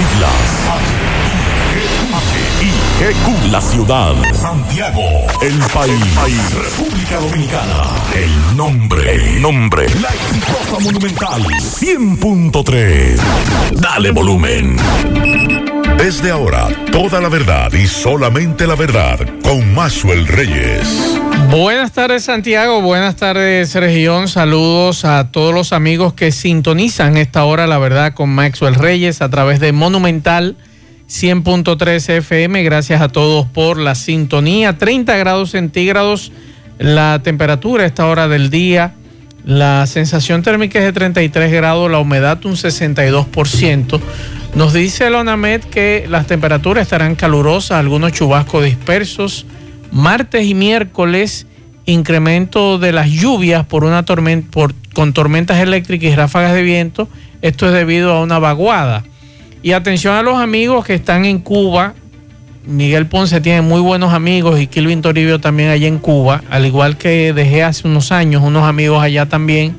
siglas. HIGQ, la ciudad. Santiago, el país. República Dominicana. El nombre. El nombre. La exitosa monumental. 100.3. Dale volumen. Desde ahora, toda la verdad y solamente la verdad con Maxwell Reyes. Buenas tardes Santiago, buenas tardes región, saludos a todos los amigos que sintonizan esta hora, la verdad, con Maxwell Reyes a través de Monumental 100.3 FM. Gracias a todos por la sintonía. 30 grados centígrados la temperatura a esta hora del día. La sensación térmica es de 33 grados, la humedad un 62%. Nos dice el ONAMED que las temperaturas estarán calurosas, algunos chubascos dispersos. Martes y miércoles, incremento de las lluvias por una tormenta, con tormentas eléctricas y ráfagas de viento. Esto es debido a una vaguada. Y atención a los amigos que están en Cuba. Miguel Ponce tiene muy buenos amigos y Kilvin Toribio también allá en Cuba, al igual que dejé hace unos años unos amigos allá también.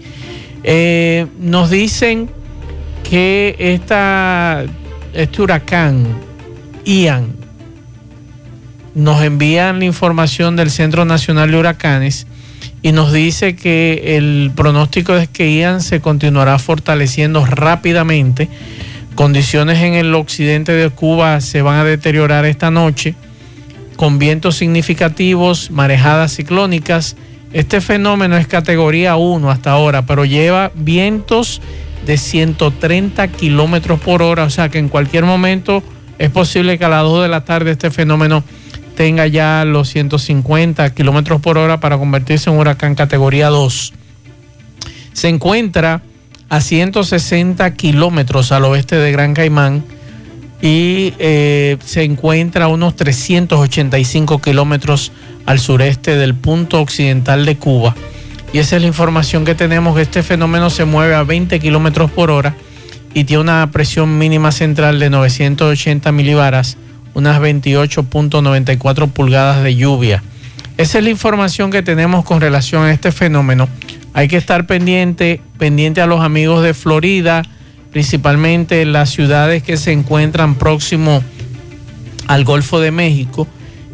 Eh, nos dicen que esta, este huracán, Ian, nos envían la información del Centro Nacional de Huracanes y nos dice que el pronóstico es que Ian se continuará fortaleciendo rápidamente Condiciones en el occidente de Cuba se van a deteriorar esta noche con vientos significativos, marejadas ciclónicas. Este fenómeno es categoría 1 hasta ahora, pero lleva vientos de 130 kilómetros por hora, o sea que en cualquier momento es posible que a las 2 de la tarde este fenómeno tenga ya los 150 kilómetros por hora para convertirse en un huracán categoría 2. Se encuentra a 160 kilómetros al oeste de Gran Caimán y eh, se encuentra a unos 385 kilómetros al sureste del punto occidental de Cuba. Y esa es la información que tenemos, que este fenómeno se mueve a 20 kilómetros por hora y tiene una presión mínima central de 980 milibaras, unas 28.94 pulgadas de lluvia. Esa es la información que tenemos con relación a este fenómeno hay que estar pendiente, pendiente a los amigos de Florida, principalmente las ciudades que se encuentran próximo al Golfo de México.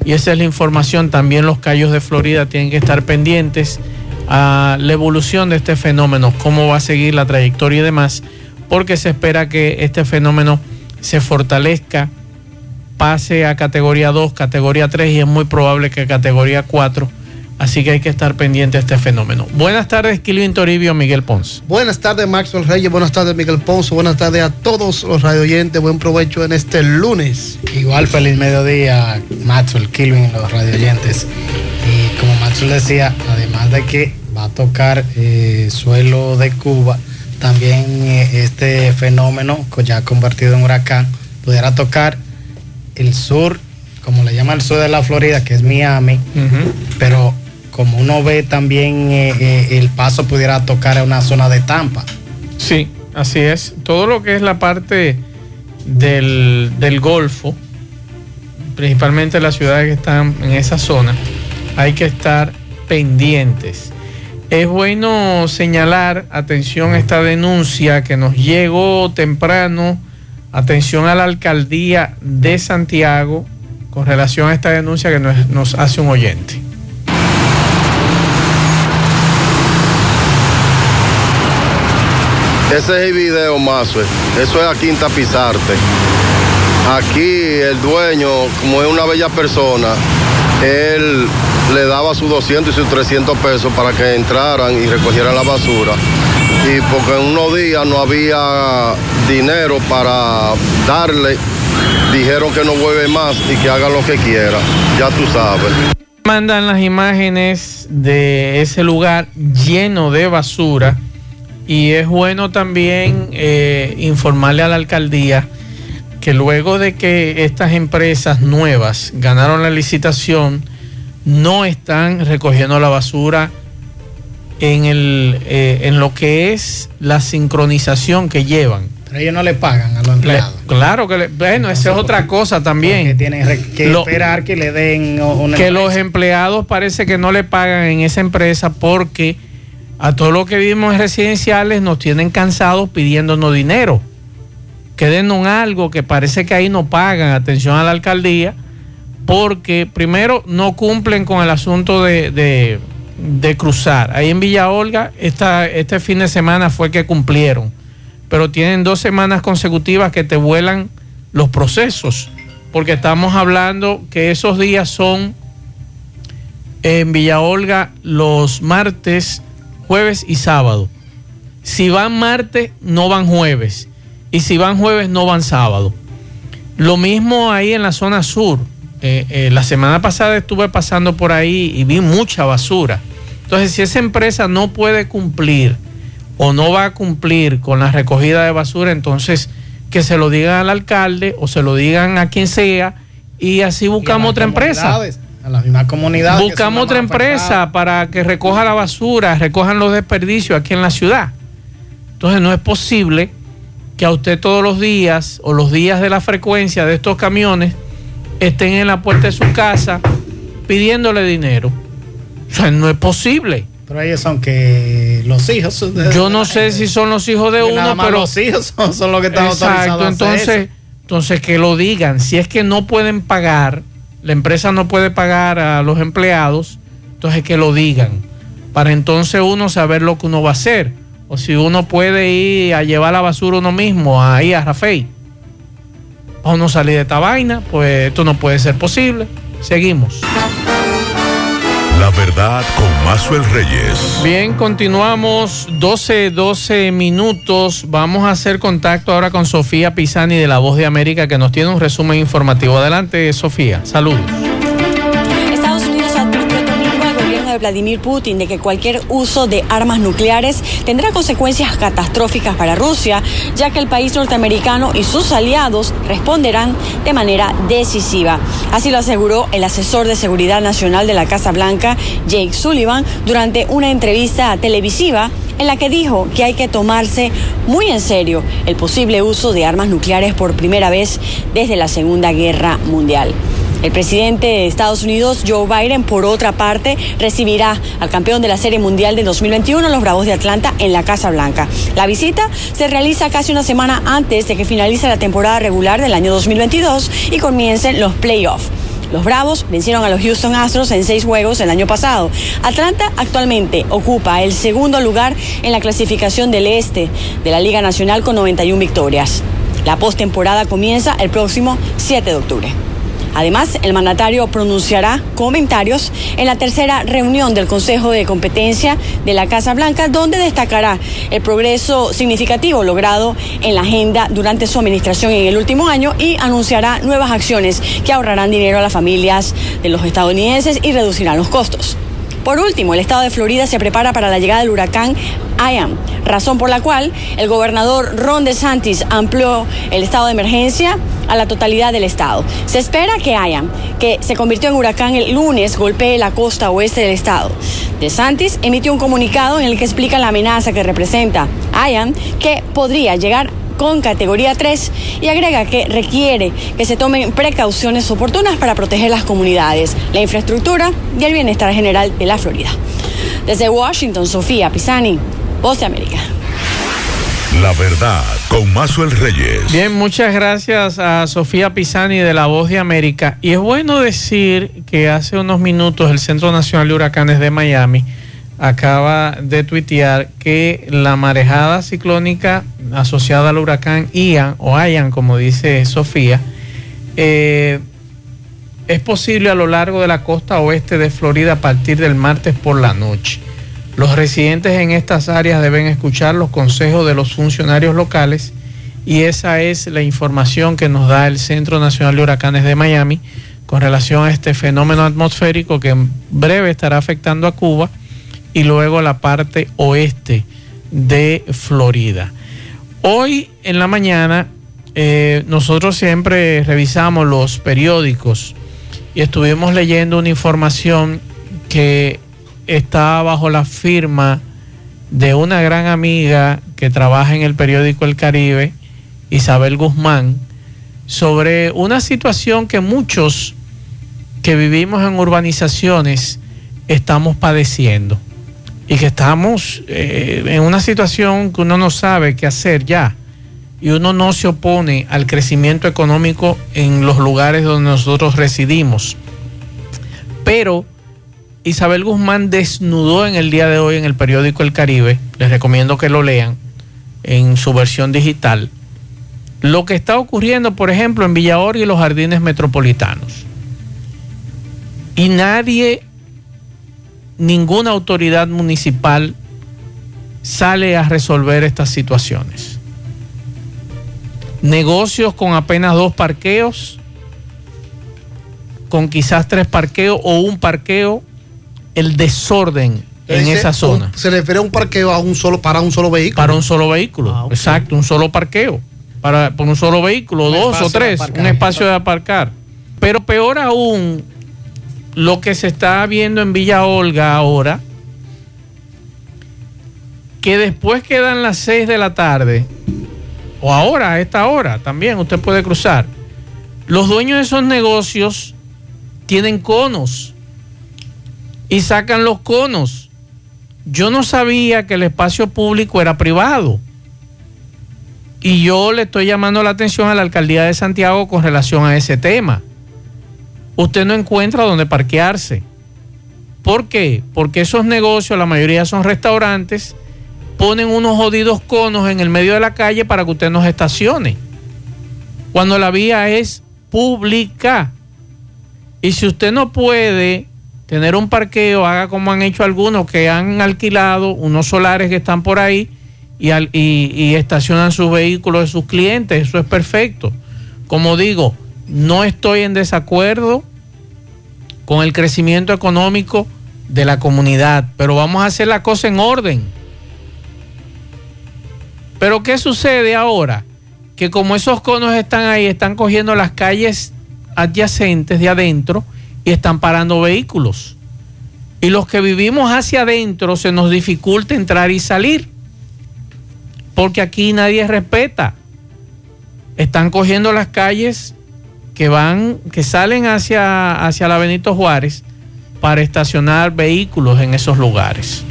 Y esa es la información. También los callos de Florida tienen que estar pendientes a la evolución de este fenómeno, cómo va a seguir la trayectoria y demás, porque se espera que este fenómeno se fortalezca, pase a categoría 2, categoría 3 y es muy probable que categoría 4 Así que hay que estar pendiente a este fenómeno. Buenas tardes, Kilvin Toribio, Miguel Ponce. Buenas tardes, Maxwell Reyes. Buenas tardes, Miguel Ponce. Buenas tardes a todos los radioyentes. Buen provecho en este lunes. Igual feliz mediodía, Maxwell, Kilvin, los radioyentes. Y como Maxwell decía, además de que va a tocar eh, suelo de Cuba, también eh, este fenómeno, ya convertido en huracán, pudiera tocar el sur, como le llaman el sur de la Florida, que es Miami, pero como uno ve también eh, eh, el paso pudiera tocar a una zona de Tampa. Sí, así es. Todo lo que es la parte del, del Golfo, principalmente las ciudades que están en esa zona, hay que estar pendientes. Es bueno señalar, atención a esta denuncia que nos llegó temprano, atención a la alcaldía de Santiago con relación a esta denuncia que nos, nos hace un oyente. Ese es el video, más. Eso es aquí en Tapizarte. Aquí el dueño, como es una bella persona, él le daba sus 200 y sus 300 pesos para que entraran y recogieran la basura. Y porque en unos días no había dinero para darle, dijeron que no vuelve más y que haga lo que quiera. Ya tú sabes. Mandan las imágenes de ese lugar lleno de basura y es bueno también eh, informarle a la alcaldía que luego de que estas empresas nuevas ganaron la licitación, no están recogiendo la basura en, el, eh, en lo que es la sincronización que llevan. Pero ellos no le pagan a los empleados. claro que, bueno, esa es otra cosa también. Que tienen que esperar que le den una Que los empleados parece que no le pagan en esa empresa porque a todos los que vivimos en residenciales nos tienen cansados pidiéndonos dinero. que den un algo, que parece que ahí no pagan atención a la alcaldía, porque primero no cumplen con el asunto de, de, de cruzar. Ahí en Villa Olga, esta, este fin de semana fue que cumplieron, pero tienen dos semanas consecutivas que te vuelan los procesos, porque estamos hablando que esos días son en Villa Olga los martes, jueves y sábado. Si van martes, no van jueves. Y si van jueves, no van sábado. Lo mismo ahí en la zona sur. Eh, eh, la semana pasada estuve pasando por ahí y vi mucha basura. Entonces, si esa empresa no puede cumplir o no va a cumplir con la recogida de basura, entonces que se lo digan al alcalde o se lo digan a quien sea y así buscamos otra empresa. A la misma comunidad. Buscamos otra empresa para que recoja la basura, recojan los desperdicios aquí en la ciudad. Entonces no es posible que a usted todos los días o los días de la frecuencia de estos camiones estén en la puerta de su casa pidiéndole dinero. O sea, no es posible. Pero ellos son que los hijos. Yo no sé si son los hijos de uno, pero los hijos son, los que están Exacto, entonces, entonces que lo digan. Si es que no pueden pagar, la empresa no puede pagar a los empleados, entonces que lo digan. Para entonces uno saber lo que uno va a hacer. O si uno puede ir a llevar la basura uno mismo, ahí a Rafael. O no salir de esta vaina, pues esto no puede ser posible. Seguimos. La verdad con Mazuel Reyes. Bien, continuamos 12, 12 minutos. Vamos a hacer contacto ahora con Sofía Pisani de La Voz de América que nos tiene un resumen informativo. Adelante, Sofía. Saludos. Vladimir Putin de que cualquier uso de armas nucleares tendrá consecuencias catastróficas para Rusia, ya que el país norteamericano y sus aliados responderán de manera decisiva. Así lo aseguró el asesor de seguridad nacional de la Casa Blanca, Jake Sullivan, durante una entrevista televisiva en la que dijo que hay que tomarse muy en serio el posible uso de armas nucleares por primera vez desde la Segunda Guerra Mundial. El presidente de Estados Unidos, Joe Biden, por otra parte, recibirá al campeón de la Serie Mundial de 2021, los Bravos de Atlanta, en la Casa Blanca. La visita se realiza casi una semana antes de que finalice la temporada regular del año 2022 y comiencen los playoffs. Los Bravos vencieron a los Houston Astros en seis juegos el año pasado. Atlanta actualmente ocupa el segundo lugar en la clasificación del este de la Liga Nacional con 91 victorias. La postemporada comienza el próximo 7 de octubre. Además, el mandatario pronunciará comentarios en la tercera reunión del Consejo de Competencia de la Casa Blanca, donde destacará el progreso significativo logrado en la agenda durante su administración en el último año y anunciará nuevas acciones que ahorrarán dinero a las familias de los estadounidenses y reducirán los costos. Por último, el estado de Florida se prepara para la llegada del huracán Ian, razón por la cual el gobernador Ron DeSantis amplió el estado de emergencia a la totalidad del estado. Se espera que Ian, que se convirtió en huracán el lunes, golpee la costa oeste del estado. DeSantis emitió un comunicado en el que explica la amenaza que representa Ian, que podría llegar con categoría 3 y agrega que requiere que se tomen precauciones oportunas para proteger las comunidades, la infraestructura y el bienestar general de la Florida. Desde Washington, Sofía Pisani, Voz de América. La verdad, con Mazuel Reyes. Bien, muchas gracias a Sofía Pisani de La Voz de América. Y es bueno decir que hace unos minutos el Centro Nacional de Huracanes de Miami acaba de tuitear que la marejada ciclónica asociada al huracán Ian o Ian, como dice Sofía, eh, es posible a lo largo de la costa oeste de Florida a partir del martes por la noche. Los residentes en estas áreas deben escuchar los consejos de los funcionarios locales y esa es la información que nos da el Centro Nacional de Huracanes de Miami con relación a este fenómeno atmosférico que en breve estará afectando a Cuba y luego la parte oeste de Florida. Hoy en la mañana eh, nosotros siempre revisamos los periódicos y estuvimos leyendo una información que está bajo la firma de una gran amiga que trabaja en el periódico El Caribe, Isabel Guzmán, sobre una situación que muchos que vivimos en urbanizaciones estamos padeciendo y que estamos eh, en una situación que uno no sabe qué hacer ya. y uno no se opone al crecimiento económico en los lugares donde nosotros residimos. Pero Isabel Guzmán desnudó en el día de hoy en el periódico El Caribe, les recomiendo que lo lean en su versión digital, lo que está ocurriendo, por ejemplo, en Villaor y los jardines metropolitanos. Y nadie, ninguna autoridad municipal sale a resolver estas situaciones. Negocios con apenas dos parqueos, con quizás tres parqueos o un parqueo, el desorden en esa zona. un- se refiere a un parqueo a un solo, para un solo vehículo. Para un solo vehículo. Ah. Exacto, un solo parqueo. Para, por un solo vehículo, Un dos o tres, aparcar. un espacio de aparcar. Pero peor aún, lo que se está viendo en Villa Olga ahora, que después que dan las 6 de la tarde, o ahora, a esta hora también, usted puede cruzar. Los dueños de esos negocios tienen conos y sacan los conos. Yo no sabía que el espacio público era privado. Y yo le estoy llamando la atención a la alcaldía de Santiago con relación a ese tema. Usted no encuentra dónde parquearse. ¿Por qué? Porque esos negocios, la mayoría son restaurantes, ponen unos jodidos conos en el medio de la calle para que usted no se estacione. Cuando la vía es pública. Y si usted no puede tener un parqueo, haga como han hecho algunos que han alquilado unos solares que están por ahí y, estacionan sus vehículos de sus clientes. Eso es perfecto. Como digo, no estoy en desacuerdo con el crecimiento económico de la comunidad, pero vamos a hacer la cosa en orden. Pero ¿qué sucede ahora? Que como esos conos están ahí, están cogiendo las calles adyacentes de adentro y están parando vehículos. Y los que vivimos hacia adentro se nos dificulta entrar y salir. Porque aquí nadie respeta. Están cogiendo las calles que van, que salen hacia, hacia la Benito Juárez para estacionar vehículos en esos lugares.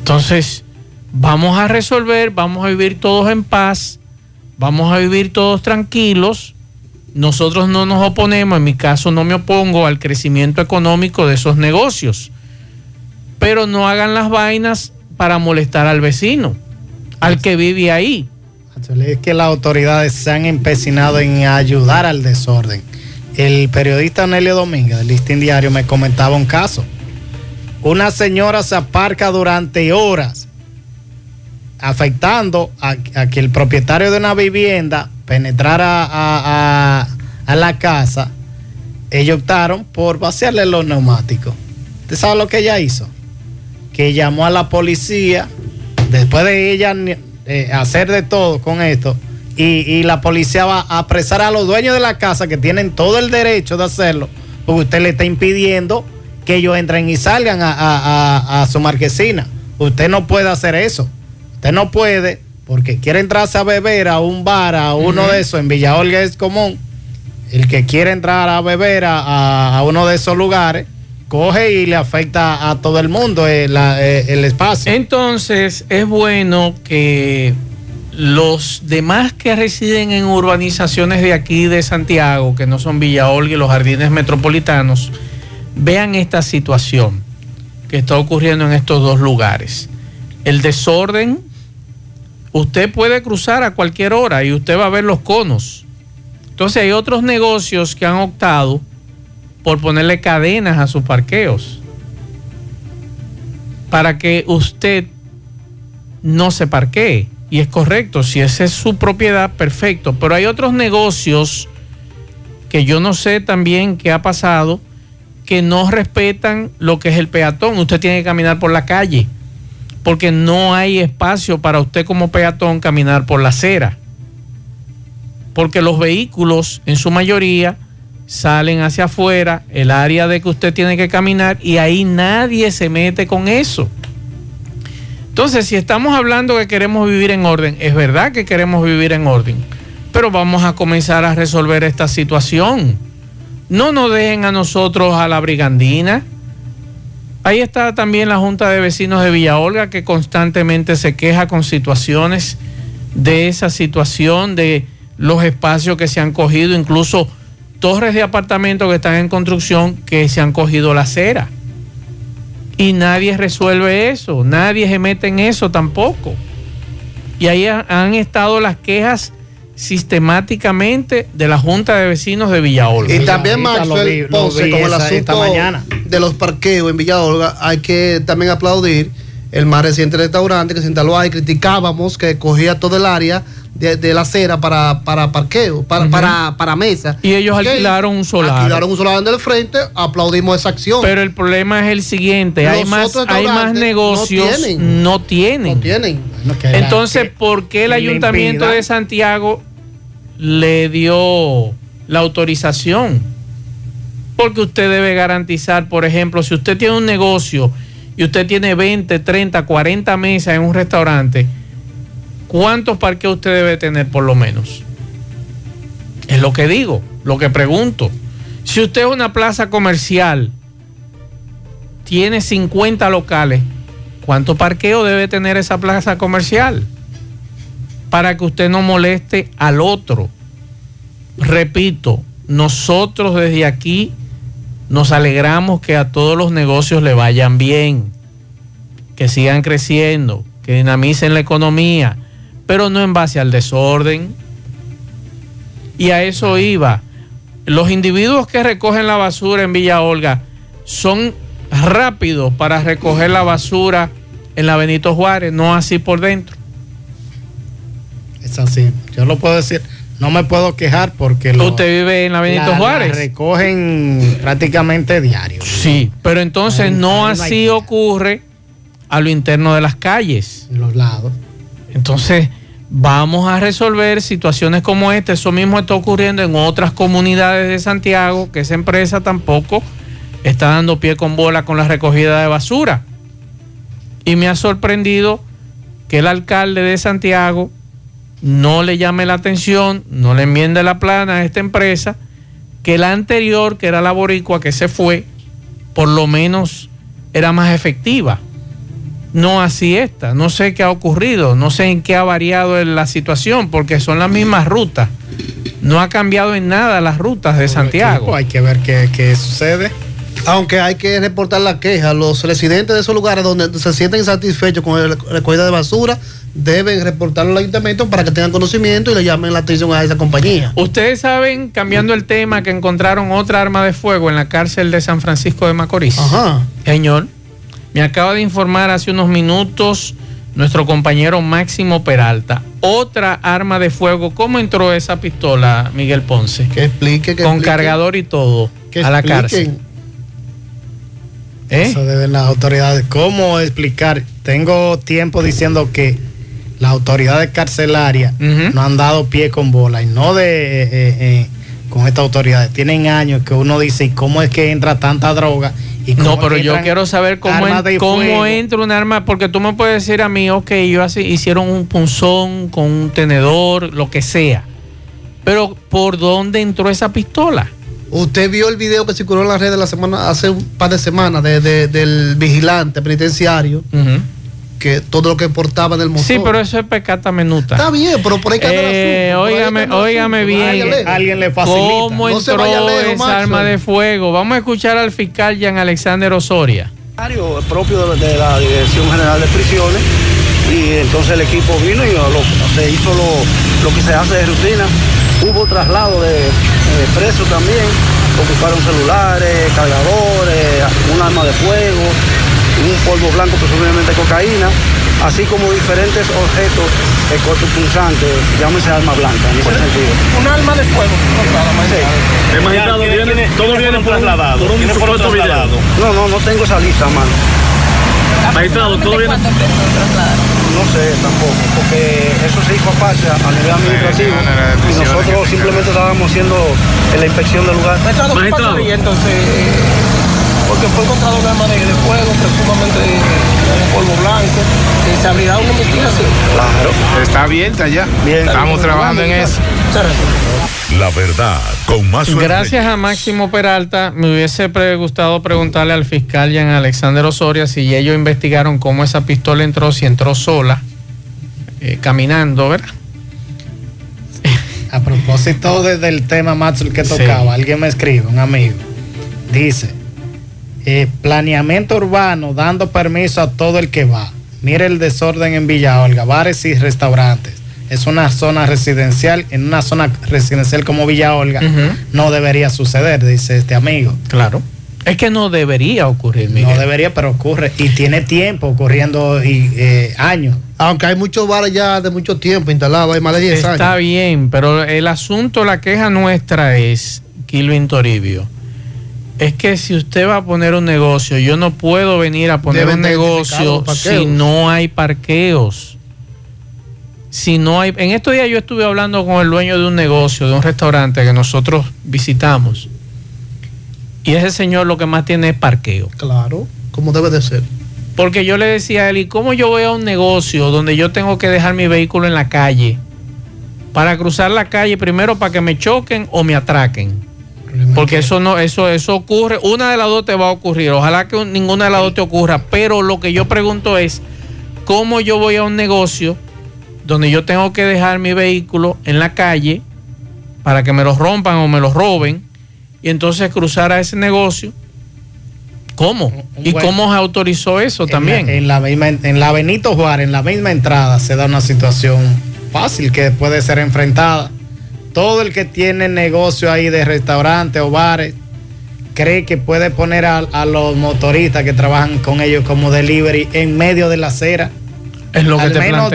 Entonces, vamos a resolver, vamos a vivir todos en paz, vamos a vivir todos tranquilos. Nosotros no nos oponemos, en mi caso no me opongo al crecimiento económico de esos negocios, pero no hagan las vainas para molestar al vecino, al que vive ahí. Es que las autoridades se han empecinado en ayudar al desorden. El periodista Nelio Domínguez del Listín Diario me comentaba un caso. Una señora se aparca durante horas, afectando a, a que el propietario de una vivienda penetrara a, la casa. Ellos optaron por vaciarle los neumáticos. ¿Usted sabe lo que ella hizo? Que llamó a la policía, después de ella eh, hacer de todo con esto, y, la policía va a apresar a los dueños de la casa que tienen todo el derecho de hacerlo, porque usted le está impidiendo que ellos entren y salgan a- a su marquesina. Usted no puede hacer eso. Usted no puede, porque quiere entrarse a beber a un bar, a uno de esos, en Villa Olga es común. El que quiere entrar a beber a, a- uno de esos lugares, coge y le afecta a todo el mundo eh, la- eh, el espacio. Entonces es bueno que los demás que residen en urbanizaciones de aquí de Santiago, que no son Villa Olga y los jardines metropolitanos, vean esta situación que está ocurriendo en estos dos lugares. El desorden, usted puede cruzar a cualquier hora y usted va a ver los conos. Entonces hay otros negocios que han optado por ponerle cadenas a sus parqueos para que usted no se parquee. Y es correcto, si esa es su propiedad, perfecto. Pero hay otros negocios que yo no sé también qué ha pasado, que no respetan lo que es el peatón. Usted tiene que caminar por la calle, porque no hay espacio para usted como peatón caminar por la acera. Porque los vehículos, en su mayoría, salen hacia afuera, el área de que usted tiene que caminar, y ahí nadie se mete con eso. Entonces, si estamos hablando que queremos vivir en orden, es verdad que queremos vivir en orden, pero vamos a comenzar a resolver esta situación. No nos dejen a nosotros a la brigandina. Ahí está también la Junta de Vecinos de Villa Olga que constantemente se queja con situaciones de esa situación, de los espacios que se han cogido, incluso torres de apartamentos que están en construcción que se han cogido la acera. Y nadie resuelve eso, nadie se mete en eso tampoco. Y ahí han estado las quejas sistemáticamente de la Junta de Vecinos de Villa Olga. Y también Maxwell Ponce, con el asunto mañana. De los parqueos en Villa Olga, hay que también aplaudir el más reciente restaurante que se instaló ahí, criticábamos que cogía todo el área de, la acera para, para parqueo, para, para, para, mesa. Y ellos alquilaron un solar. Alquilaron un solar en el frente, aplaudimos esa acción. Pero el problema es el siguiente, hay más, hay más negocios, no tienen. No tienen. Entonces, ¿por qué el ayuntamiento de Santiago le dio la autorización? Porque usted debe garantizar, por ejemplo, si usted tiene un negocio y usted tiene 20, 30, 40 mesas en un restaurante, ¿cuántos parqueos usted debe tener por lo menos? Es lo que digo, lo que pregunto. Si usted es una plaza comercial, tiene 50 locales, ¿cuánto parqueo debe tener esa plaza comercial? Para que usted no moleste al otro. Repito, nosotros desde aquí nos alegramos que a todos los negocios le vayan bien, que sigan creciendo, que dinamicen la economía, pero no en base al desorden. Y a eso iba. Los individuos que recogen la basura en Villa Olga son rápidos para recoger la basura en la Benito Juárez, no así por dentro. Es así, yo lo puedo decir. No me puedo quejar porque... Usted vive en la Benito Juárez. recogen prácticamente diario. Sí, pero entonces no así ocurre a lo interno de las calles. En los lados. Entonces, vamos a resolver situaciones como esta. Eso mismo está ocurriendo en otras comunidades de Santiago, que esa empresa tampoco está dando pie con bola con la recogida de basura. Y me ha sorprendido que el alcalde de Santiago no le llame la atención, no le enmiende la plana a esta empresa, que la anterior, que era la boricua que se fue, por lo menos era más efectiva. No así esta, no sé qué ha ocurrido, no sé en qué ha variado la situación, porque son las mismas rutas. No ha cambiado en nada las rutas de Santiago. hay que ver qué, qué sucede. Aunque hay que reportar la queja, los residentes de esos lugares donde se sienten insatisfechos con la recogida de basura deben reportarlo al ayuntamiento para que tengan conocimiento y le llamen la atención a esa compañía. Ustedes saben, cambiando el tema, que encontraron otra arma de fuego en la cárcel de San Francisco de Macorís. Ajá. Señor, me acaba de informar hace unos minutos nuestro compañero Máximo Peralta. Otra arma de fuego. ¿Cómo entró esa pistola, Miguel Ponce? Que explique. Con cargador y todo a la cárcel. ¿Eh? Eso deben las autoridades. ¿Cómo explicar? Tengo tiempo diciendo que las autoridades carcelarias no han dado pie con bola y no de eh, eh, eh, con estas autoridades. Tienen años que uno dice, ¿y cómo es que entra tanta droga? ¿Y no, pero yo quiero saber cómo, cómo entra un arma, porque tú me puedes decir a mí, ok, yo así, hicieron un punzón con un tenedor, lo que sea. Pero ¿por dónde entró esa pistola? Usted vio el video que circuló en las redes la semana, hace un par de semanas del vigilante penitenciario que todo lo que portaba del motor. Sí, pero eso es pecata menuta. Está bien, pero por ahí que eh, Óigame, óigame bien. Alguien le facilita. ¿Cómo entró esa arma de fuego? Vamos a escuchar al fiscal Jean Alexander Osoria. propio de la Dirección General de Prisiones y entonces el equipo vino y se hizo lo, lo, que se hace de rutina. Hubo traslado de, de presos también, ocuparon celulares, cargadores, un arma de fuego un polvo blanco, presumiblemente cocaína, así como diferentes objetos de cortopunzantes, llámese arma blanca, en ese sentido. Un arma de fuego. Sí. El magistrado viene, todo viene por trasladado. ¿Tiene por trasladado? No, no, no tengo esa lista, mano. Magistrado, todo viene. No sé tampoco, porque eso se hizo aparte a nivel administrativo y nosotros simplemente estábamos haciendo la inspección del lugar. Magistrado, entonces porque fue encontrado un arma de, fuego, presumamente un polvo blanco, y se abrirá una investigación. Claro. Está abierta ya. Bien. Estamos trabajando en eso. La verdad, con más Gracias a Máximo Peralta, me hubiese gustado preguntarle al fiscal Jean Alexander Osoria si ellos investigaron cómo esa pistola entró, si entró sola, eh, caminando, ¿verdad? A propósito del tema Matsul que tocaba, alguien me escribe, un amigo, dice, eh, planeamiento urbano dando permiso a todo el que va. Mire el desorden en Villa Olga, bares y restaurantes. Es una zona residencial, en una zona residencial como Villa Olga, no debería suceder, dice este amigo. Claro. Es que no debería ocurrir, Miguel. No debería, pero ocurre. Y tiene tiempo ocurriendo y, eh, años. Aunque hay muchos bares ya de mucho tiempo instalados, hay más de 10 años. Está bien, pero el asunto, la queja nuestra es, Kilvin Toribio, es que si usted va a poner un negocio, yo no puedo venir a poner un negocio si no hay parqueos. Si no hay. En estos días yo estuve hablando con el dueño de un negocio, de un restaurante que nosotros visitamos. Y ese señor lo que más tiene es parqueo. Claro, como debe de ser. Porque yo le decía a él, ¿y cómo yo voy a un negocio donde yo tengo que dejar mi vehículo en la calle? Para cruzar la calle primero para que me choquen o me atraquen. Porque eso no, eso, eso ocurre, una de las dos te va a ocurrir. Ojalá que ninguna de las dos te ocurra. Pero lo que yo pregunto es, ¿cómo yo voy a un negocio donde yo tengo que dejar mi vehículo en la calle para que me lo rompan o me lo roben? Y entonces cruzar a ese negocio. ¿Cómo? ¿Y cómo se autorizó eso también? en, la misma, en la Benito Juárez, en la misma entrada, se da una situación fácil que puede ser enfrentada todo el que tiene negocio ahí de restaurante o bares cree que puede poner a, los motoristas que trabajan con ellos como delivery en medio de la acera. Es lo que Al menos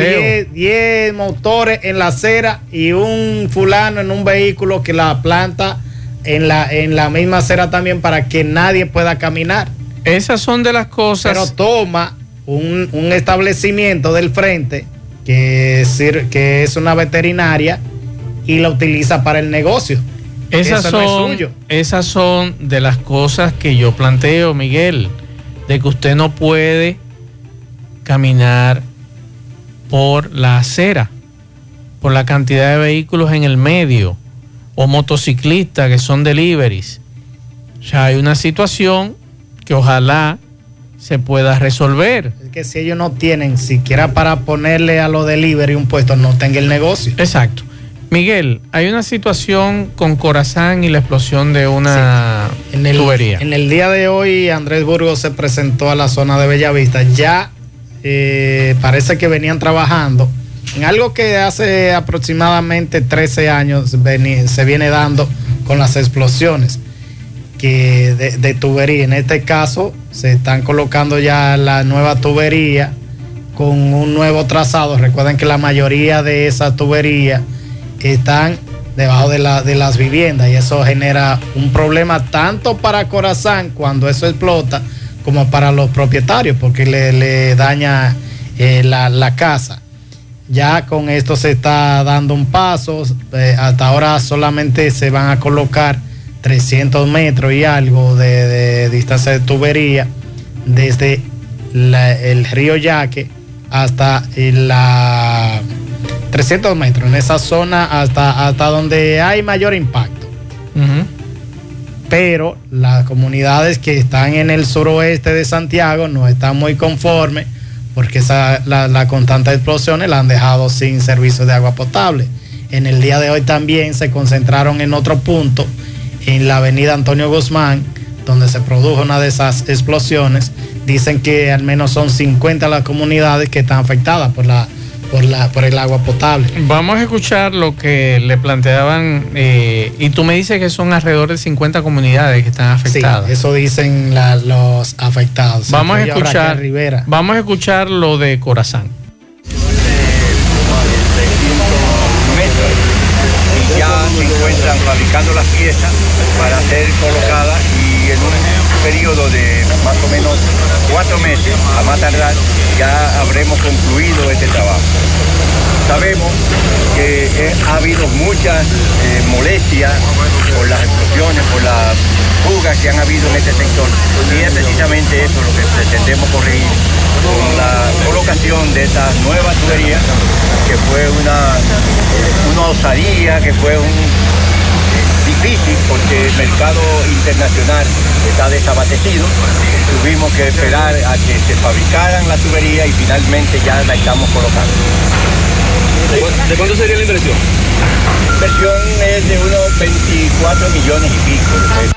10 motores en la acera y un fulano en un vehículo que la planta en la, en la misma acera también para que nadie pueda caminar. Esas son de las cosas. Pero toma un, establecimiento del frente que que es una veterinaria y la utiliza para el negocio. Esas son, esas son de las cosas que yo planteo, Miguel, de que usted no puede caminar por la acera, por la cantidad de vehículos en el medio, o motociclistas que son deliveries. O sea, hay una situación que ojalá se pueda resolver. Es que si ellos no tienen siquiera para ponerle a los delivery un puesto, no tenga el negocio. Exacto. Miguel, hay una situación con Corazán y la explosión de una en el, tubería. En el día de hoy, Andrés Burgos se presentó a la zona de Bellavista. Ya eh, parece que venían trabajando en algo que hace aproximadamente 13 años se viene dando con las explosiones que de, de, tubería. En este caso, se están colocando ya la nueva tubería con un nuevo trazado. Recuerden que la mayoría de esa están debajo de, la, de las viviendas y eso genera un problema tanto para Corazán cuando eso explota como para los propietarios porque le, daña eh, la, casa. Ya con esto se está dando un paso, eh, hasta ahora solamente se van a colocar 300 metros y algo de, distancia de tubería desde el río Yaque hasta la 300 metros en esa zona hasta, hasta donde hay mayor impacto. Pero las comunidades que están en el suroeste de Santiago no están muy conformes porque esa, la, la constante explosiones la han dejado sin servicio de agua potable. En el día de hoy también se concentraron en otro punto, en la avenida Antonio Guzmán, donde se produjo una de esas explosiones. Dicen que al menos son 50 las comunidades que están afectadas por la por, la, por el agua potable. Vamos a escuchar lo que le planteaban eh, y tú me dices que son alrededor de 50 comunidades que están afectadas. Sí, eso dicen los afectados. Vamos a escuchar Vamos a escuchar lo de Corazán. Y ya se encuentran fabricando las piezas para ser colocadas periodo de más o menos cuatro meses, a más tardar, ya habremos concluido este trabajo. Sabemos que ha habido muchas eh, molestias por las explosiones, por las fugas que han habido en este sector. Y es precisamente eso lo que pretendemos corregir con la colocación de esta nueva tubería, que fue una, una osadía, que fue un difícil porque el mercado internacional está desabastecido. Tuvimos que esperar a que se fabricaran la tubería y finalmente ya la estamos colocando. ¿De cuánto sería la inversión? La inversión es de unos 24 millones y pico de pesos.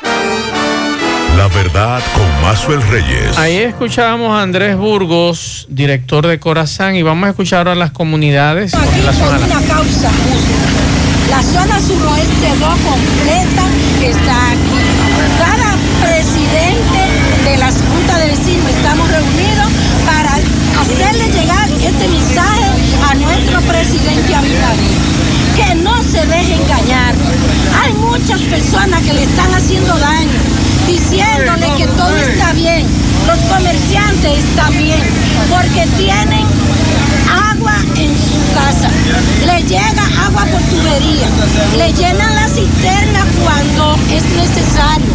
La verdad con Mazuel Reyes. Ahí escuchábamos a Andrés Burgos, director de Corazán, y vamos a escuchar ahora las comunidades. Aquí la zona una causa La zona suroeste no completa está aquí. Cada presidente de la Junta de Vecinos estamos reunidos para hacerle llegar este mensaje a nuestro presidente Abinader. Que no se deje engañar. Hay muchas personas que le están haciendo daño diciéndole que todo está bien. Los comerciantes están bien porque tienen agua en su casa. Le llega agua por tubería. Le llenan la cisterna cuando es necesario.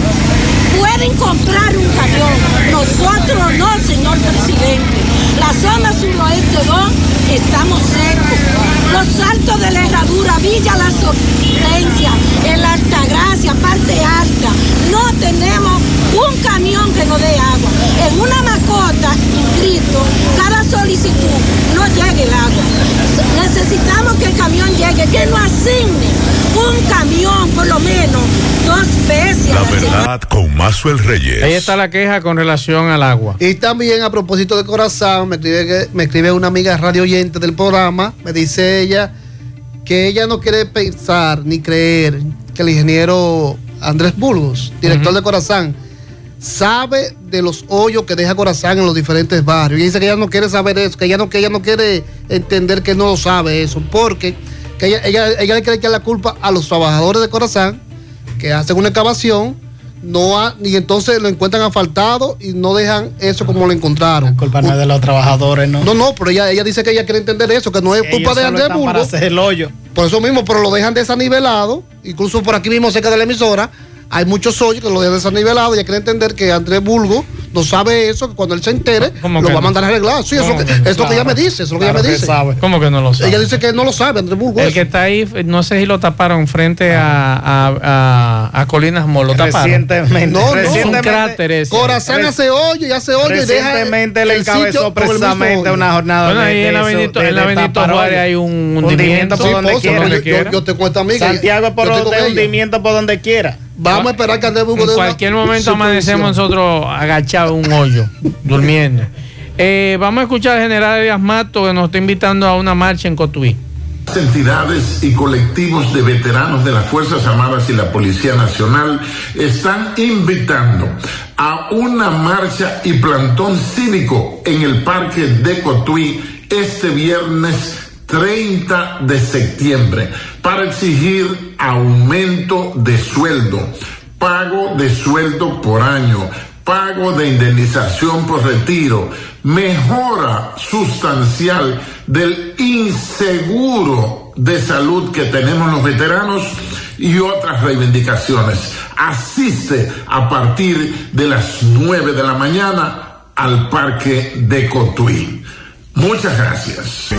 Pueden comprar un camión. Nosotros no, señor presidente. La zona suroeste 2 estamos secos. Los altos de la herradura, Villa La Sorprencia, en la Altagracia, parte alta, no tenemos un camión que nos dé agua. En una macota inscrito, cada solicitud no llegue el agua. Necesitamos que el camión llegue, que nos asigne un camión por lo menos dos veces. La verdad con Mazuel Reyes. Ahí está la queja con relación al agua. Y también a propósito de corazón, me escribe, me escribe una amiga radio oyente del programa, me dice ella que ella no quiere pensar ni creer que el ingeniero Andrés Burgos, director de Corazán, sabe de los hoyos que deja Corazán en los diferentes barrios. Y dice que ella no quiere saber eso, que ella no, que ella no quiere entender que no lo sabe eso, porque que ella, ella, ella le quiere echar la culpa a los trabajadores de Corazán que hacen una excavación no y entonces lo encuentran asfaltado y no dejan eso como lo encontraron. La culpa no es de los trabajadores, ¿no? No, no, pero ella, ella dice que ella quiere entender eso, que no es culpa de Andrés Burgos. Para hacer el hoyo. Por eso mismo, pero lo dejan desanivelado, incluso por aquí mismo cerca de la emisora, hay muchos hoyos que lo dejan desanivelado. Y hay que entender que Andrés Bulgo no sabe eso, que cuando él se entere, lo va a mandar a arreglar. Sí, eso es lo que ella me dice, es lo que ella me dice. ¿Cómo que no lo sabe? Ella dice que no lo sabe, Andrés Bulgo. El que está ahí, no sé si lo taparon frente a, a, a, Colinas Molo. Lo taparon. Recientemente. No, no. Recientemente, un cráter Corazón hace hoyo y hace hoyo y deja. Recientemente le encabezó precisamente una jornada bueno, ahí en la Benito, en la Benito Juárez hay un hundimiento por donde quiera. Yo te cuento a mí Santiago por donde hundimiento por donde quiera. Vamos a esperar que Andrés En cualquier momento amanecemos nosotros agachados en un hoyo, durmiendo. Eh, vamos a escuchar al general Elias Mato que nos está invitando a una marcha en Cotuí. Entidades y colectivos de veteranos de las Fuerzas Armadas y la Policía Nacional están invitando a una marcha y plantón cívico en el Parque de Cotuí este viernes 30 de septiembre para exigir aumento de sueldo, pago de sueldo por año, pago de indemnización por retiro, mejora sustancial del inseguro de salud que tenemos los veteranos y otras reivindicaciones. Asiste a partir de las 9 de la mañana al Parque de Cotuí. Muchas gracias.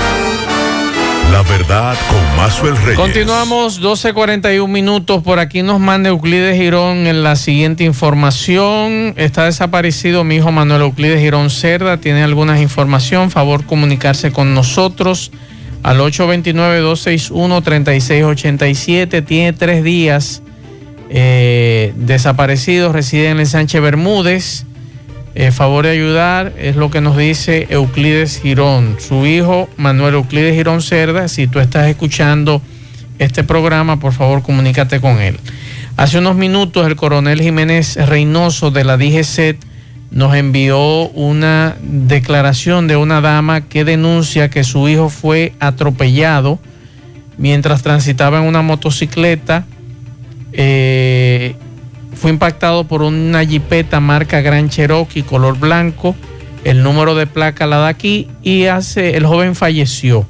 La verdad con Mazuel Reyes. Continuamos 12.41 minutos. Por aquí nos manda Euclides Girón en la siguiente información. Está desaparecido mi hijo Manuel Euclides Girón Cerda. Tiene alguna información. Favor comunicarse con nosotros al 829-261-3687. Tiene tres días eh, desaparecido. Reside en el Sánchez Bermúdez. Eh, favor de ayudar, es lo que nos dice Euclides Girón, su hijo Manuel Euclides Girón Cerda. Si tú estás escuchando este programa, por favor comunícate con él. Hace unos minutos el coronel Jiménez Reynoso de la DGCET nos envió una declaración de una dama que denuncia que su hijo fue atropellado mientras transitaba en una motocicleta. Eh, fue impactado por una jipeta marca Gran Cherokee color blanco. El número de placa la da aquí y hace, el joven falleció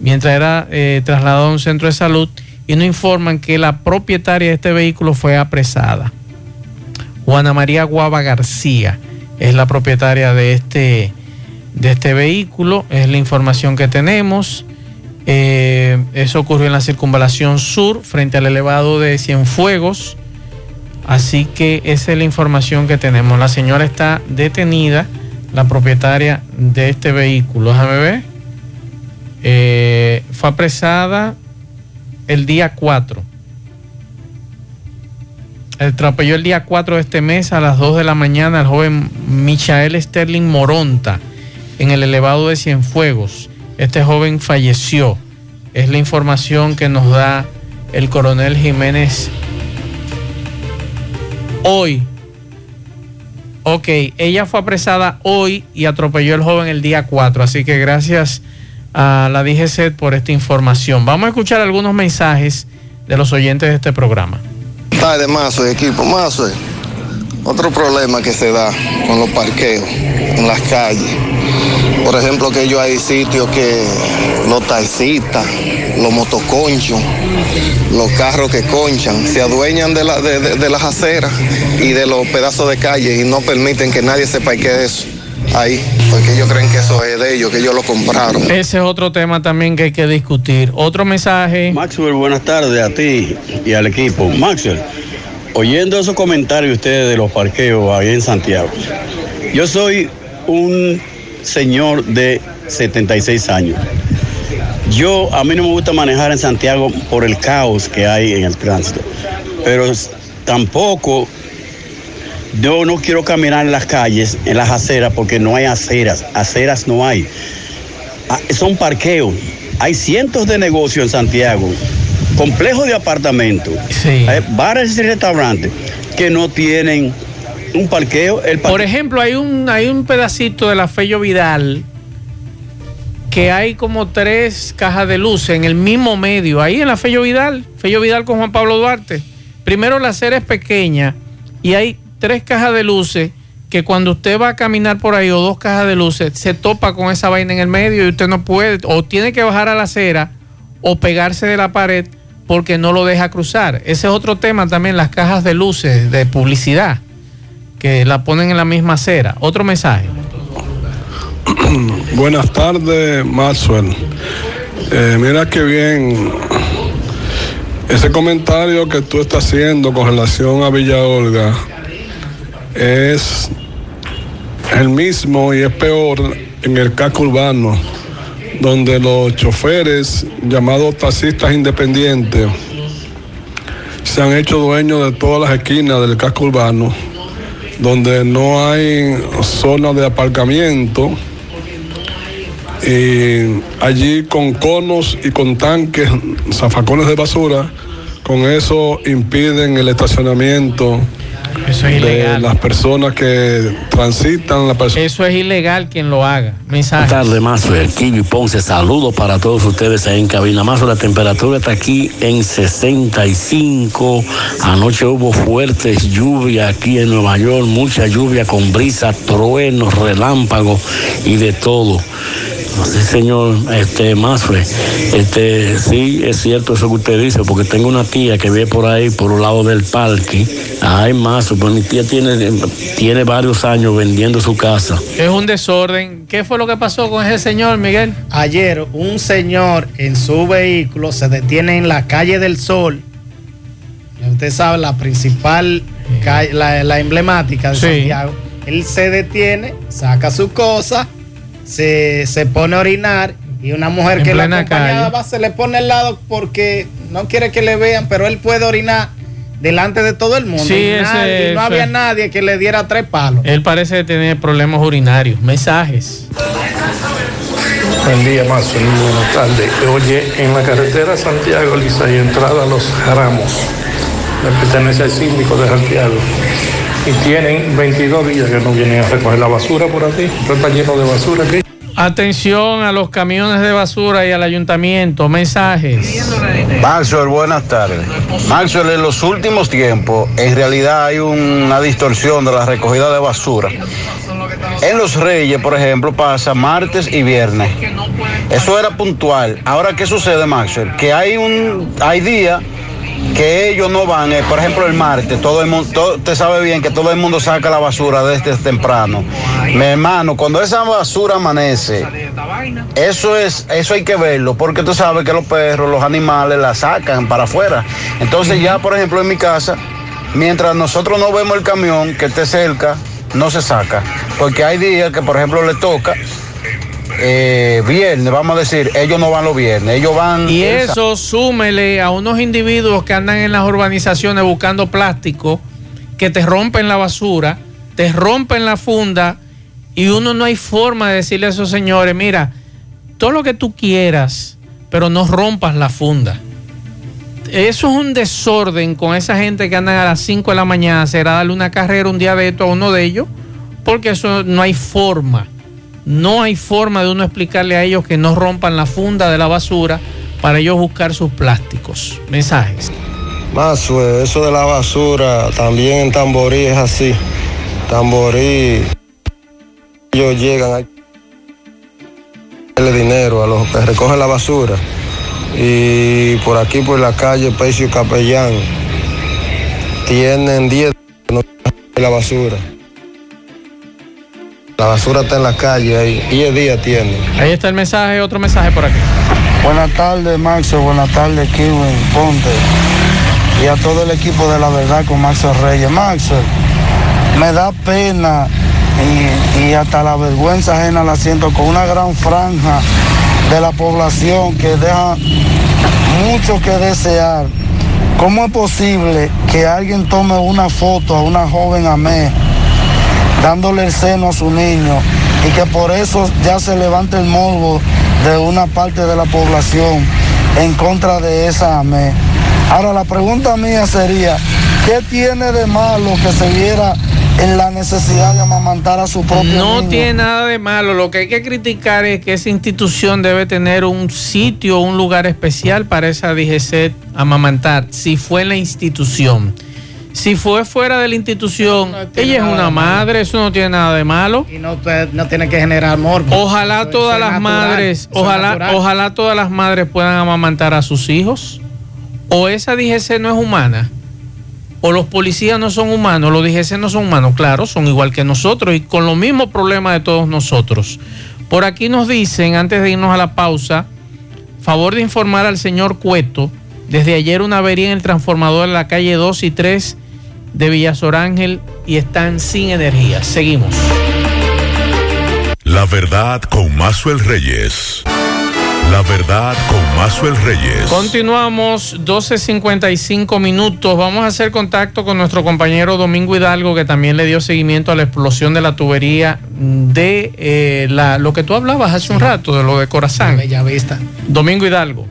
mientras era eh, trasladado a un centro de salud y nos informan que la propietaria de este vehículo fue apresada. Juana María Guava García es la propietaria de este, de este vehículo, es la información que tenemos Eh, eso ocurrió en la circunvalación sur, frente al elevado de Cienfuegos. Así que esa es la información que tenemos. La señora está detenida, la propietaria de este vehículo. Déjame ver. Eh, fue apresada el día 4. Atropelló el día 4 de este mes a las 2 de la mañana al joven Michael Sterling Moronta en el elevado de Cienfuegos. Este joven falleció. Es la información que nos da el coronel Jiménez hoy. Ok, ella fue apresada hoy y atropelló al joven el día 4. Así que gracias a la DGC por esta información. Vamos a escuchar algunos mensajes de los oyentes de este programa. Tarde, Mazo, equipo. Mazo, otro problema que se da con los parqueos en las calles. Por ejemplo, que yo hay sitios que los taxistas, los motoconchos, los carros que conchan, se adueñan de, la, de, las aceras y de los pedazos de calle y no permiten que nadie se parquee eso ahí, porque ellos creen que eso es de ellos, que ellos lo compraron. Ese es otro tema también que hay que discutir. Otro mensaje. Maxwell, buenas tardes a ti y al equipo. Maxwell, oyendo esos comentarios ustedes de los parqueos ahí en Santiago, yo soy un señor de 76 años. Yo, a mí no me gusta manejar en Santiago por el caos que hay en el tránsito, pero tampoco yo no quiero caminar en las calles, en las aceras, porque no hay aceras. Aceras no hay. Ah, son parqueos. Hay cientos de negocios en Santiago, complejos de apartamentos, bares y restaurantes que no tienen un parqueo. Por ejemplo, hay un, hay un pedacito de la Fello Vidal que hay como tres cajas de luces en el mismo medio, ahí en la Fello Vidal, Fello Vidal con Juan Pablo Duarte. Primero la acera es pequeña y hay tres cajas de luces que cuando usted va a caminar por ahí o dos cajas de luces, se topa con esa vaina en el medio y usted no puede, o tiene que bajar a la acera o pegarse de la pared porque no lo deja cruzar. Ese es otro tema también, las cajas de luces de publicidad, que la ponen en la misma acera. Otro mensaje. Buenas tardes, Maxwell. Eh, mira qué bien ese comentario que tú estás haciendo con relación a Villa Olga es el mismo y es peor en el casco urbano, donde los choferes llamados taxistas independientes se han hecho dueños de todas las esquinas del casco urbano, donde no hay zona de aparcamiento y allí con conos y con tanques, zafacones de basura, con eso impiden el estacionamiento eso es ilegal. las personas que transitan. La Eso es ilegal quien lo haga. Mensaje. Buenas tardes, Mazo. El Kiwi Ponce. Saludos para todos ustedes ahí en cabina. Mazo, la temperatura está aquí en 65. Anoche hubo fuertes lluvias aquí en Nueva York. Mucha lluvia con brisa, truenos, relámpagos y de todo. Sí, señor, este, Masfre, este, sí, es cierto eso que usted dice, porque tengo una tía que vive por ahí, por un lado del parque. Ay, Masfre, pues mi tía tiene, tiene varios años vendiendo su casa. Es un desorden. ¿Qué fue lo que pasó con ese señor, Miguel? Ayer, un señor en su vehículo se detiene en la calle del Sol. Usted sabe, la principal, la, la emblemática de Santiago. Él se detiene, saca su cosa se, pone a orinar y una mujer que la acompañaba va, se le pone al lado porque no quiere que le vean, pero él puede orinar delante de todo el mundo. y, no había nadie que le diera tres palos. Él parece tener problemas urinarios. Mensajes. Buen día, más buenas tardes. Oye, en la carretera Santiago, Lisa, y entrada a los Ramos, me pertenece al síndico de Santiago y tienen 22 días que no vienen a recoger la basura por aquí. está lleno de basura aquí. Atención a los camiones de basura y al ayuntamiento. Mensajes. Maxwell, buenas tardes. Maxwell, en los últimos tiempos, en realidad hay una distorsión de la recogida de basura. En Los Reyes, por ejemplo, pasa martes y viernes. Eso era puntual. Ahora, ¿qué sucede, Maxwell? Que hay un hay días que ellos no van, eh, por ejemplo el martes, todo el mundo, usted sabe bien que todo el mundo saca la basura desde temprano. Mi hermano, cuando esa basura amanece, eso es, eso hay que verlo, porque tú sabes que los perros, los animales la sacan para afuera. Entonces ya, por ejemplo, en mi casa, mientras nosotros no vemos el camión que esté cerca, no se saca. Porque hay días que, por ejemplo, le toca eh, viernes, vamos a decir, ellos no van los viernes, ellos van... Y eso súmele a unos individuos que andan en las urbanizaciones buscando plástico, que te rompen la basura, te rompen la funda, y uno no hay forma de decirle a esos señores, mira, todo lo que tú quieras, pero no rompas la funda. Eso es un desorden con esa gente que andan a las 5 de la mañana, será darle una carrera un día de esto a uno de ellos, porque eso no hay forma. No hay forma de uno explicarle a ellos que no rompan la funda de la basura para ellos buscar sus plásticos. Mensajes. Más, eso de la basura, también en Tamborí es así. Tamborí, ellos llegan a darle dinero a los que recogen la basura. Y por aquí, por la calle Pecio Capellán, tienen 10 de la basura. La basura está en la calle ahí, 10 días tiene. Ahí está el mensaje, otro mensaje por aquí. Buenas tardes, Max. Buenas tardes, Kiwin Ponte. Y a todo el equipo de la verdad con Max Reyes. Max, me da pena y, y hasta la vergüenza ajena la siento con una gran franja de la población que deja mucho que desear. ¿Cómo es posible que alguien tome una foto a una joven amé? Dándole el seno a su niño y que por eso ya se levanta el morbo de una parte de la población en contra de esa AME. Ahora la pregunta mía sería, ¿qué tiene de malo que se viera en la necesidad de amamantar a su propio No tiene nada de malo, lo que hay que criticar es que esa institución debe tener un sitio, un lugar especial para esa DGC amamantar, si fue en la institución. Si fue fuera de la institución, ella es una madre, eso no tiene nada de malo. Y no, no tiene que generar amor. Ojalá todas las madres, ojalá, ojalá todas las madres puedan amamantar a sus hijos. O esa DGC no es humana. O los policías no son humanos, los DGC no son humanos, claro, son igual que nosotros y con los mismos problemas de todos nosotros. Por aquí nos dicen, antes de irnos a la pausa, favor de informar al señor Cueto, desde ayer una avería en el transformador en la calle 2 y 3 de Villasorángel y están sin energía. Seguimos. La verdad con Mazuel Reyes. La verdad con Mazuel Reyes. Continuamos 12.55 minutos. Vamos a hacer contacto con nuestro compañero Domingo Hidalgo, que también le dio seguimiento a la explosión de la tubería de eh, la, lo que tú hablabas hace un rato, de lo de Corazán. Bella Vista. Domingo Hidalgo.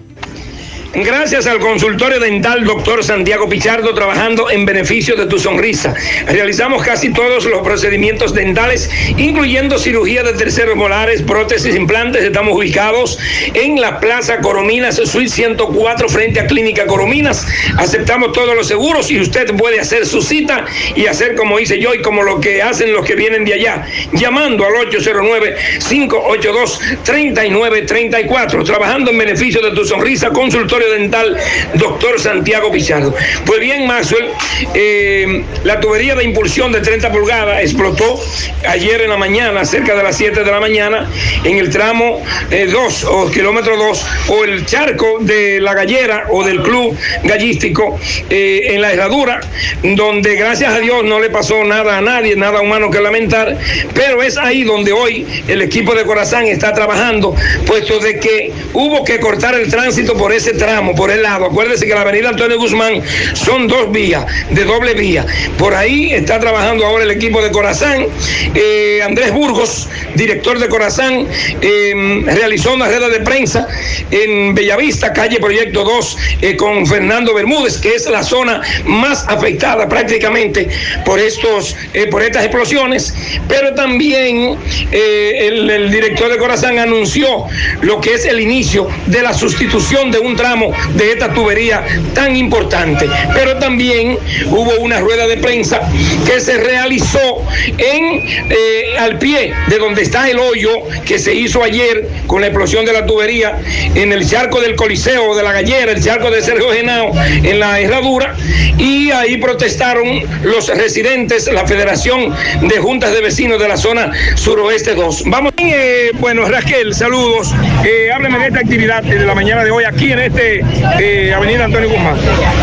Gracias al consultorio dental doctor Santiago Pichardo trabajando en beneficio de tu sonrisa. Realizamos casi todos los procedimientos dentales, incluyendo cirugía de terceros molares, prótesis, implantes. Estamos ubicados en la Plaza Corominas, Suite 104, frente a Clínica Corominas. Aceptamos todos los seguros y usted puede hacer su cita y hacer como hice yo y como lo que hacen los que vienen de allá, llamando al 809-582-3934, trabajando en beneficio de tu sonrisa, consultorio dental, doctor Santiago Pichardo. Pues bien, Maxwell, eh, la tubería de impulsión de 30 pulgadas explotó ayer en la mañana, cerca de las 7 de la mañana, en el tramo 2 eh, o kilómetro 2 o el charco de la gallera o del club gallístico eh, en la herradura, donde gracias a Dios no le pasó nada a nadie, nada humano que lamentar, pero es ahí donde hoy el equipo de Corazán está trabajando, puesto de que hubo que cortar el tránsito por ese tramo por el lado. Acuérdese que la avenida Antonio Guzmán son dos vías, de doble vía. Por ahí está trabajando ahora el equipo de Corazán. Eh, Andrés Burgos, director de Corazán, em, realizó una red de prensa en Bellavista, calle Proyecto 2, eh, con Fernando Bermúdez, que es la zona más afectada prácticamente por, estos, eh, por estas explosiones. Pero también el, el director de Corazán anunció lo que es el inicio de la sustitución de un tramo de esta tubería tan importante. Pero también hubo una rueda de prensa que se realizó en eh, al pie de donde está el hoyo que se hizo ayer con la explosión de la tubería en el charco del Coliseo de la Gallera, el charco de Sergio Genao, en la herradura, y ahí protestaron los residentes, la Federación de Juntas de Vecinos de la zona suroeste 2. Vamos, eh, bueno, Raquel, saludos. Eh, de esta actividad de la mañana de hoy aquí en este eh, Avenida Antonio Guzmán.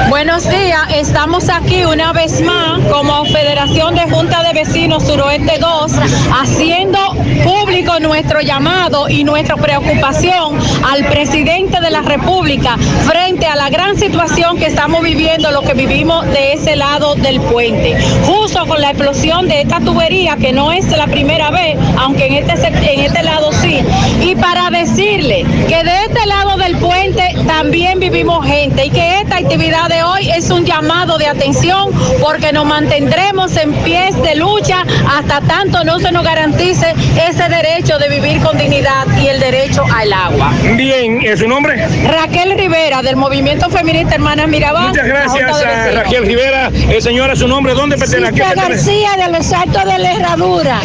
Buenos días, estamos aquí una vez más como Federación de Juntas de Vecinos Suroeste 2, haciendo público nuestro llamado y nuestra preocupación al presidente de la República frente a la gran situación que estamos viviendo, lo que vivimos de ese lado del puente. Justo con la explosión de esta tubería, que no es la primera vez, aunque en este, en este lado sí. Y para decirle que de este lado del puente también vivimos gente y que esta actividad de hoy es un llamado de atención porque nos mantendremos en pies de lucha hasta tanto no se nos garantice ese derecho de vivir con dignidad y el derecho al agua. Bien, ¿es su nombre? Raquel Rivera, del Movimiento Feminista Hermanas Mirabal. Muchas gracias, a Raquel Rivera. Eh, señora, ¿su nombre dónde pertenece? García, de los Altos de la Herradura.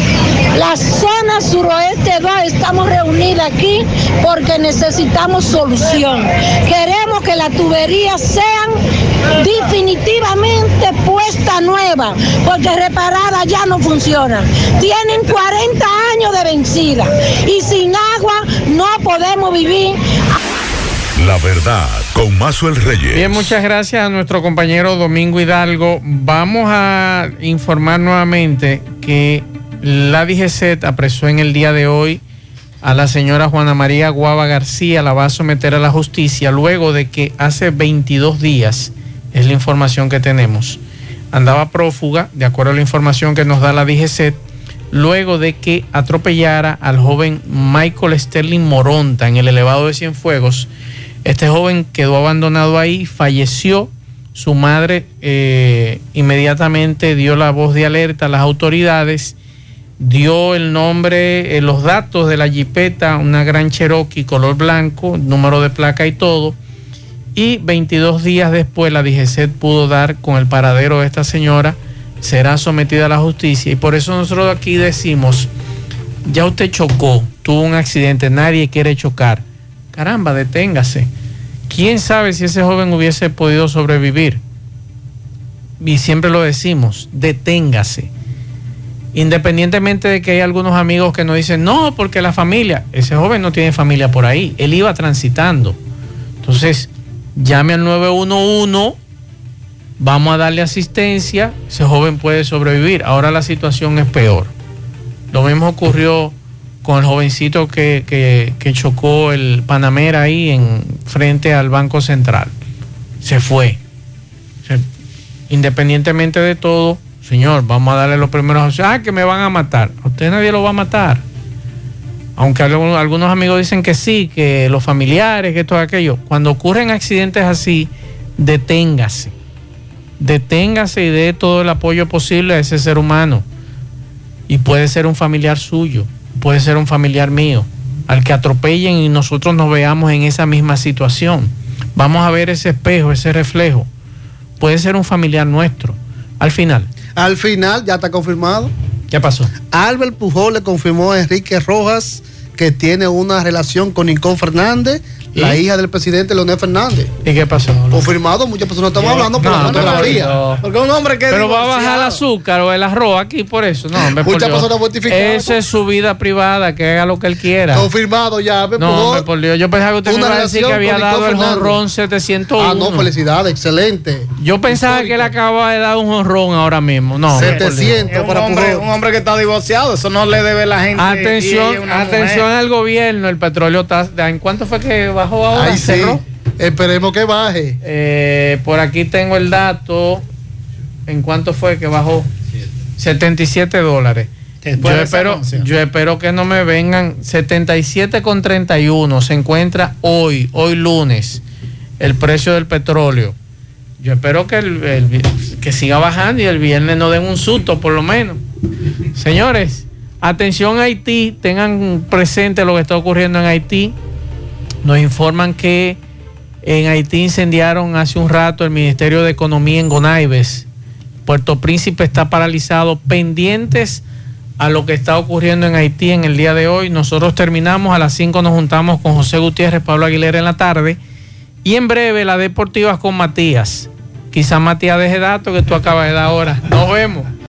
La zona suroeste 2 estamos reunidas aquí porque necesitamos solución. Queremos que las tuberías sean definitivamente puesta nueva, porque reparada ya no funciona. Tienen 40 años de vencida y sin agua no podemos vivir. La verdad, con Mazuel Reyes. Bien, muchas gracias a nuestro compañero Domingo Hidalgo. Vamos a informar nuevamente que la DGCET apresó en el día de hoy a la señora Juana María Guava García, la va a someter a la justicia luego de que hace 22 días, es la información que tenemos, andaba prófuga, de acuerdo a la información que nos da la DGCET, luego de que atropellara al joven Michael Sterling Moronta en el elevado de Cienfuegos. Este joven quedó abandonado ahí, falleció. Su madre eh, inmediatamente dio la voz de alerta a las autoridades dio el nombre, eh, los datos de la jipeta, una gran Cherokee color blanco, número de placa y todo. Y 22 días después la DGCET pudo dar con el paradero de esta señora, será sometida a la justicia. Y por eso nosotros aquí decimos, ya usted chocó, tuvo un accidente, nadie quiere chocar. Caramba, deténgase. ¿Quién sabe si ese joven hubiese podido sobrevivir? Y siempre lo decimos, deténgase Independientemente de que hay algunos amigos que nos dicen, no, porque la familia, ese joven no tiene familia por ahí, él iba transitando. Entonces, llame al 911, vamos a darle asistencia, ese joven puede sobrevivir. Ahora la situación es peor. Lo mismo ocurrió con el jovencito que, chocó el Panamera ahí en frente al Banco Central. Se fue. independientemente de todo, Señor, vamos a darle los primeros Ah, que me van a matar. A usted nadie lo va a matar. Aunque algunos amigos dicen que sí, que los familiares, que esto, aquello. Cuando ocurren accidentes así, deténgase. Deténgase y dé todo el apoyo posible a ese ser humano. Y puede ser un familiar suyo, puede ser un familiar mío, al que atropellen y nosotros nos veamos en esa misma situación. Vamos a ver ese espejo, ese reflejo. Puede ser un familiar nuestro. Al final, al final ya está confirmado. ¿Qué pasó? Albert Pujol le confirmó a Enrique Rojas que tiene una relación con Nicole Fernández la hija del presidente Leonel Fernández. ¿Y qué pasó? Confirmado, muchas personas estamos hablando por la fotografía. Porque un hombre que. Pero va a bajar el azúcar o el arroz aquí por eso. No, hombre, Muchas personas mortificadas. Esa es su vida privada, que haga lo que él quiera. Confirmado ya. Me no, hombre, por Dios. Yo pensaba que usted me iba a decir que había dado el honrón 701. Ah, no, felicidades, excelente. Yo pensaba que él acababa de dar un honrón ahora mismo. No. 700 para un hombre, un hombre que está divorciado, eso no le debe la gente. Atención, atención al gobierno, el petróleo está. ¿En cuánto fue que bajó ahora? Ahí sí. Esperemos que baje. Eh, por aquí tengo el dato. ¿En cuánto fue que bajó? 77 dólares. Yo espero, yo espero que no me vengan 77 con 31 se encuentra hoy, hoy lunes, el precio del petróleo. Yo espero que, que siga bajando y el viernes no den un susto por lo menos. Señores, atención Haití, tengan presente lo que está ocurriendo en Haití. Nos informan que En Haití incendiaron hace un rato el Ministerio de Economía en Gonaives. Puerto Príncipe está paralizado, pendientes a lo que está ocurriendo en Haití en el día de hoy. Nosotros terminamos, a las 5 nos juntamos con José Gutiérrez, Pablo Aguilera en la tarde. Y en breve, la deportiva con Matías. Quizá Matías deje datos que tú acabas de dar ahora. Nos vemos.